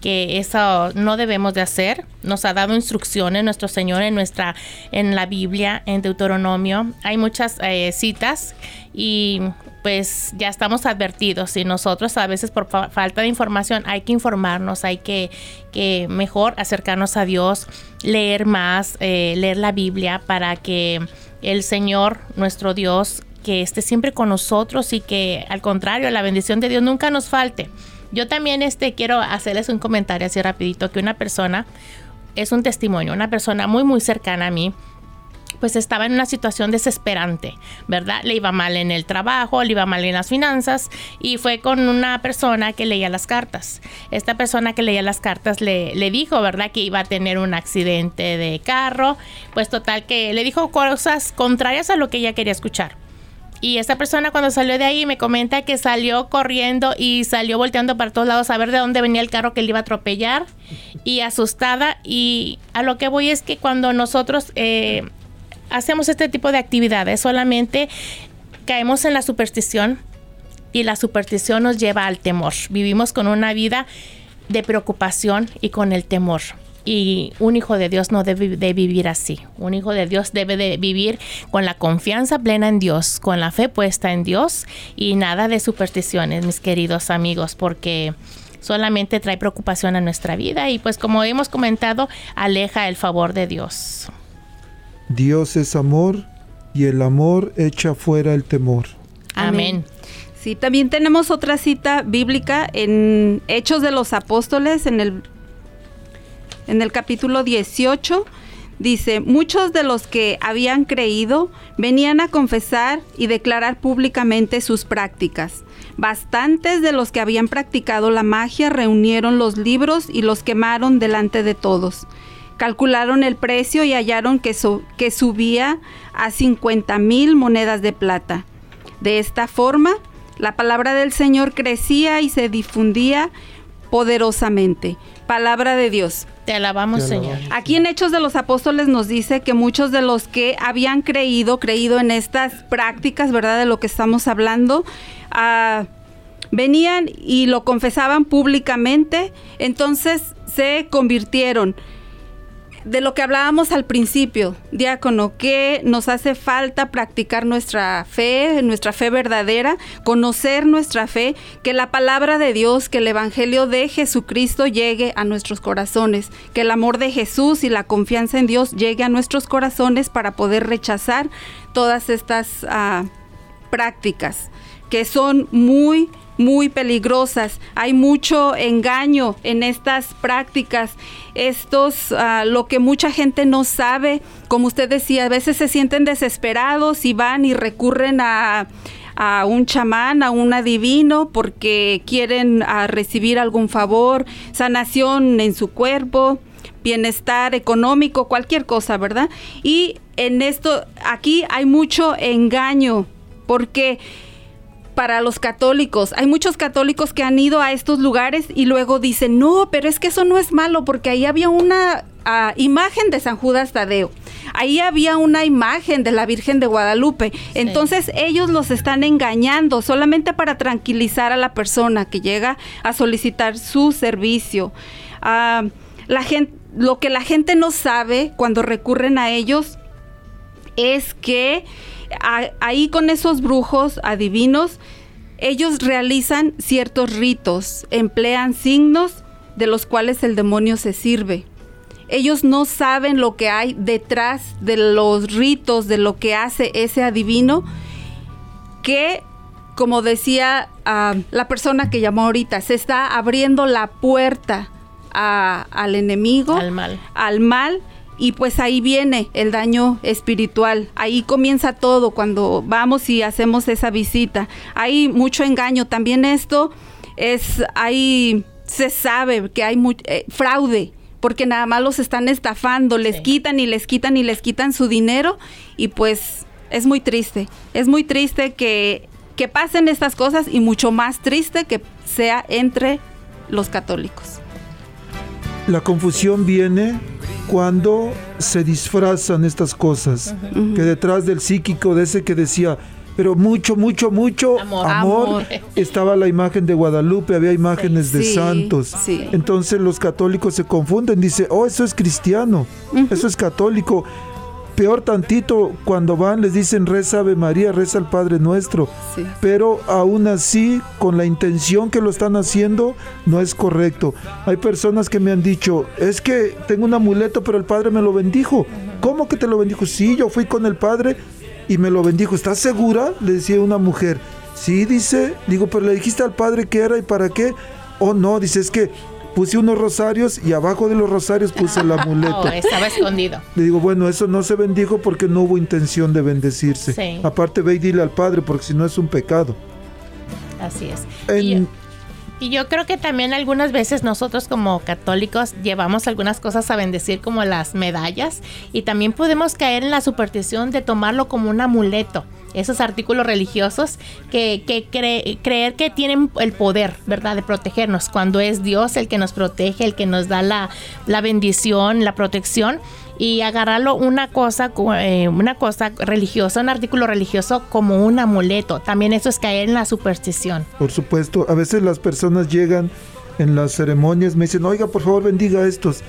que eso no debemos de hacer. Nos ha dado instrucciones nuestro Señor en nuestra en la Biblia, en Deuteronomio. Hay muchas eh, citas y pues ya estamos advertidos y nosotros a veces por falta de información hay que informarnos, hay que, que mejor acercarnos a Dios, leer más, eh, leer la Biblia para que el Señor, nuestro Dios, que esté siempre con nosotros y que al contrario, la bendición de Dios nunca nos falte. Yo también este, quiero hacerles un comentario así rapidito, que una persona, es un testimonio, una persona muy, muy cercana a mí, pues estaba en una situación desesperante, ¿verdad? Le iba mal en el trabajo, le iba mal en las finanzas y fue con una persona que leía las cartas. Esta persona que leía las cartas le, le dijo, ¿verdad? Que iba a tener un accidente de carro, pues total que le dijo cosas contrarias a lo que ella quería escuchar. Y esta persona cuando salió de ahí me comenta que salió corriendo y salió volteando para todos lados a ver de dónde venía el carro que le iba a atropellar y asustada. Y a lo que voy es que cuando nosotros eh, hacemos este tipo de actividades solamente caemos en la superstición y la superstición nos lleva al temor. Vivimos con una vida de preocupación y con el temor. Y un hijo de Dios no debe de vivir así. Un hijo de Dios debe de vivir con la confianza plena en Dios, con la fe puesta en Dios y nada de supersticiones, mis queridos amigos, porque solamente trae preocupación a nuestra vida y pues como hemos comentado, aleja el favor de Dios. Dios es amor y el amor echa fuera el temor. Amén. Sí, también tenemos otra cita bíblica en Hechos de los Apóstoles, en el en el capítulo 18, dice, muchos de los que habían creído venían a confesar y declarar públicamente sus prácticas. Bastantes de los que habían practicado la magia reunieron los libros y los quemaron delante de todos. Calcularon el precio y hallaron que, que subía a 50 mil monedas de plata. De esta forma, la palabra del Señor crecía y se difundía poderosamente. Palabra de Dios. Te alabamos, Señor. Aquí en Hechos de los Apóstoles nos dice que muchos de los que habían creído, creído en estas prácticas, ¿verdad? De lo que estamos hablando, ah, venían y lo confesaban públicamente, entonces se convirtieron de lo que hablábamos al principio, diácono, que nos hace falta practicar nuestra fe, nuestra fe verdadera, conocer nuestra fe, que la palabra de Dios, que el Evangelio de Jesucristo llegue a nuestros corazones, que el amor de Jesús y la confianza en Dios llegue a nuestros corazones para poder rechazar todas estas ah, prácticas que son muy muy peligrosas. Hay mucho engaño en estas prácticas. Estos, ah, lo que mucha gente no sabe, como usted decía, a veces se sienten desesperados y van y recurren a, un chamán, a un adivino, porque quieren ah, recibir algún favor, sanación en su cuerpo, bienestar económico, cualquier cosa, ¿verdad? Y en esto, aquí hay mucho engaño, porque para los católicos. Hay muchos católicos que han ido a estos lugares y luego dicen, no, pero es que eso no es malo porque ahí había una ah, imagen de San Judas Tadeo. Ahí había una imagen de la Virgen de Guadalupe. Entonces ellos los están engañando solamente para tranquilizar a la persona que llega a solicitar su servicio. Ah, la gente, lo que la gente no sabe cuando recurren a ellos es que ahí con esos brujos adivinos, ellos realizan ciertos ritos, emplean signos de los cuales el demonio se sirve. Ellos no saben lo que hay detrás de los ritos, de lo que hace ese adivino, que, como decía ah, la persona que llamó ahorita, se está abriendo la puerta al enemigo, al mal. al mal y pues ahí viene el daño espiritual. Ahí comienza todo cuando vamos y hacemos esa visita. Hay mucho engaño. También esto es, ahí se sabe que hay eh, fraude porque nada más los están estafando, les quitan y les quitan y les quitan su dinero y pues es muy triste. Es muy triste que, que pasen estas cosas y mucho más triste que sea entre los católicos. La confusión viene cuando se disfrazan estas cosas, que detrás del psíquico de ese que decía, pero mucho, mucho, mucho amor, estaba la imagen de Guadalupe, había imágenes de santos. Entonces los católicos se confunden, dice, oh, eso es cristiano, eso es católico. Peor tantito, cuando van les dicen reza Ave María, reza al Padre Nuestro. Pero aún así, con la intención que lo están haciendo, no es correcto. Hay personas que me han dicho, es que tengo un amuleto, pero el Padre me lo bendijo. ¿Cómo que te lo bendijo? Sí, yo fui con el Padre y me lo bendijo. ¿Estás segura? Le decía una mujer. Sí, dice. Digo, pero le dijiste al Padre qué era y para qué. Oh, no, dice, es que puse unos rosarios y abajo de los rosarios puse el amuleto. Oh, estaba escondido. Le digo, bueno, eso no se bendijo porque no hubo intención de bendecirse. Aparte, ve y dile al Padre, porque si no es un pecado. Así es. Y yo creo que también algunas veces nosotros como católicos llevamos algunas cosas a bendecir como las medallas y también podemos caer en la superstición de tomarlo como un amuleto esos artículos religiosos que, que creer que tienen el poder, ¿verdad?, de protegernos, cuando es Dios el que nos protege, el que nos da la, la bendición, la protección y agarrarlo una cosa, eh, una cosa religiosa, un artículo religioso como un amuleto. También eso es caer en la superstición. Por supuesto, a veces las personas llegan en las ceremonias, me dicen, oiga, por favor bendiga estos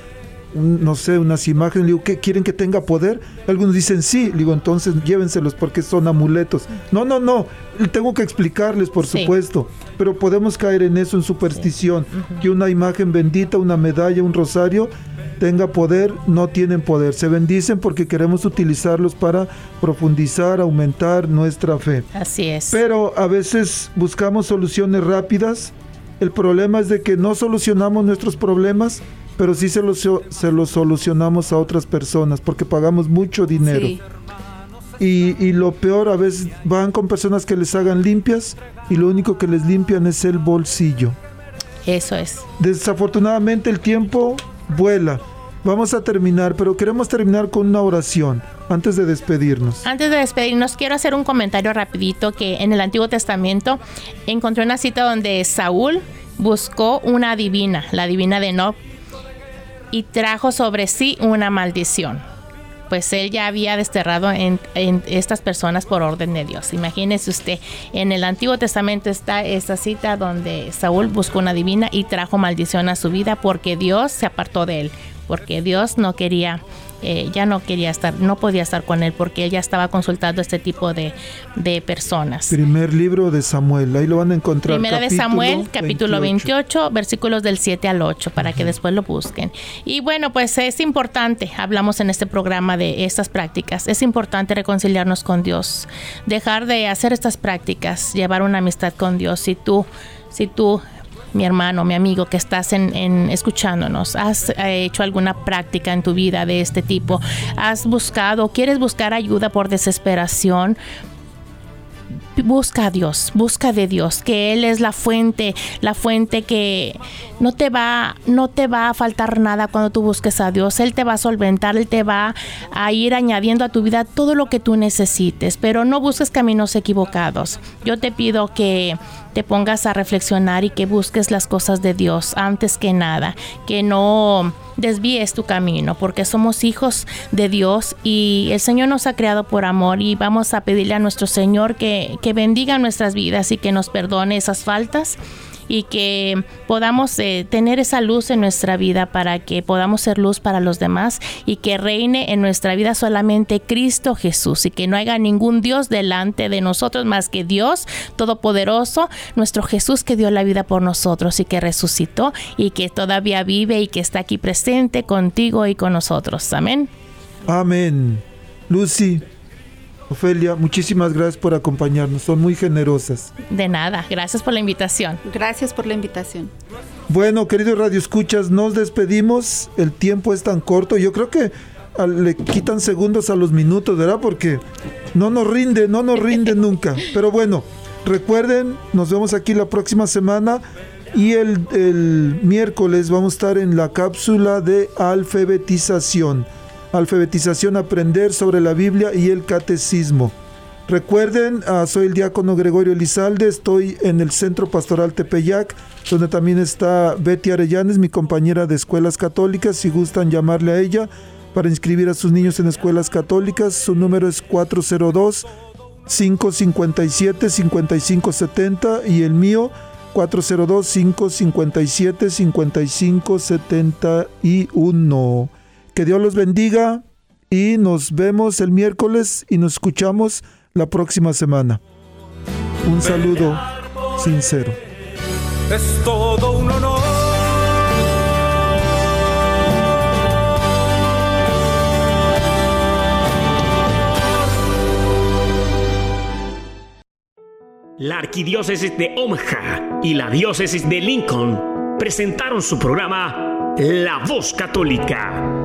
no sé, unas imágenes, digo, ¿qué quieren que tenga poder? Algunos dicen sí, digo, entonces llévenselos porque son amuletos. No, no, no, tengo que explicarles, por supuesto, pero podemos caer en eso, en superstición, que una imagen bendita, una medalla, un rosario, tenga poder, no tienen poder. Se bendicen porque queremos utilizarlos para profundizar, aumentar nuestra fe. Así es. Pero a veces buscamos soluciones rápidas. El problema es de que no solucionamos nuestros problemas, pero sí se los, se los solucionamos a otras personas porque pagamos mucho dinero. Y, y, lo peor, a veces van con personas que les hagan limpias y lo único que les limpian es el bolsillo. Eso es. Desafortunadamente el tiempo vuela. Vamos a terminar, pero queremos terminar con una oración antes de despedirnos. Antes de despedirnos, quiero hacer un comentario rapidito que en el Antiguo Testamento encontré una cita donde Saúl buscó una divina, la divina de Nob, y trajo sobre sí una maldición. Pues él ya había desterrado en, estas personas por orden de Dios. Imagínese usted, en el Antiguo Testamento está esta cita donde Saúl buscó una divina y trajo maldición a su vida porque Dios se apartó de él, porque Dios no quería eh, ya no quería estar, no podía estar con él porque ella estaba consultando este tipo de, de, personas. Primer libro de Samuel, ahí lo van a encontrar. Primera de Samuel, capítulo 28. versículos del 7 al 8, para que después lo busquen. Y bueno, pues es importante, hablamos en este programa de estas prácticas, es importante reconciliarnos con Dios, dejar de hacer estas prácticas, llevar una amistad con Dios. Si tú, si tú mi hermano, mi amigo que estás en, escuchándonos, has eh, hecho alguna práctica en tu vida de este tipo, has buscado, quieres buscar ayuda por desesperación, busca a Dios, busca de Dios, que Él es la fuente, la fuente que no te va, no te va a faltar nada cuando tú busques a Dios. Él te va a solventar, Él te va a ir añadiendo a tu vida todo lo que tú necesites, pero no busques caminos equivocados. Yo te pido que te pongas a reflexionar y que busques las cosas de Dios antes que nada, que no desvíes tu camino, porque somos hijos de Dios y el Señor nos ha creado por amor y vamos a pedirle a nuestro Señor que, que bendiga nuestras vidas y que nos perdone esas faltas y que podamos eh, tener esa luz en nuestra vida para que podamos ser luz para los demás y que reine en nuestra vida solamente Cristo Jesús y que no haya ningún Dios delante de nosotros más que Dios Todopoderoso, nuestro Jesús que dio la vida por nosotros y que resucitó y que todavía vive y que está aquí presente contigo y con nosotros. Amén. Amén. Lucy, Ofelia, muchísimas gracias por acompañarnos, son muy generosas. De nada, gracias por la invitación. Gracias por la invitación. Bueno, queridos Radio Escuchas, nos despedimos, el tiempo es tan corto, yo creo que le quitan segundos a los minutos, ¿verdad? Porque no nos rinde, no nos rinde nunca. Pero bueno, recuerden, nos vemos aquí la próxima semana y el, el miércoles vamos a estar en la cápsula de alfabetización alfabetización, aprender sobre la Biblia y el catecismo. Recuerden, ah, soy el diácono Gregorio Elizalde, estoy en el Centro Pastoral Tepeyac, donde también está Betty Arellanes, mi compañera de escuelas católicas, si gustan llamarle a ella para inscribir a sus niños en escuelas católicas, su número es 402 557 5570 y el mío 402 557 5571. Que Dios los bendiga y nos vemos el miércoles y nos escuchamos la próxima semana. Un saludo sincero. Es todo un honor. La arquidiócesis de Omaha y la diócesis de Lincoln presentaron su programa La Voz Católica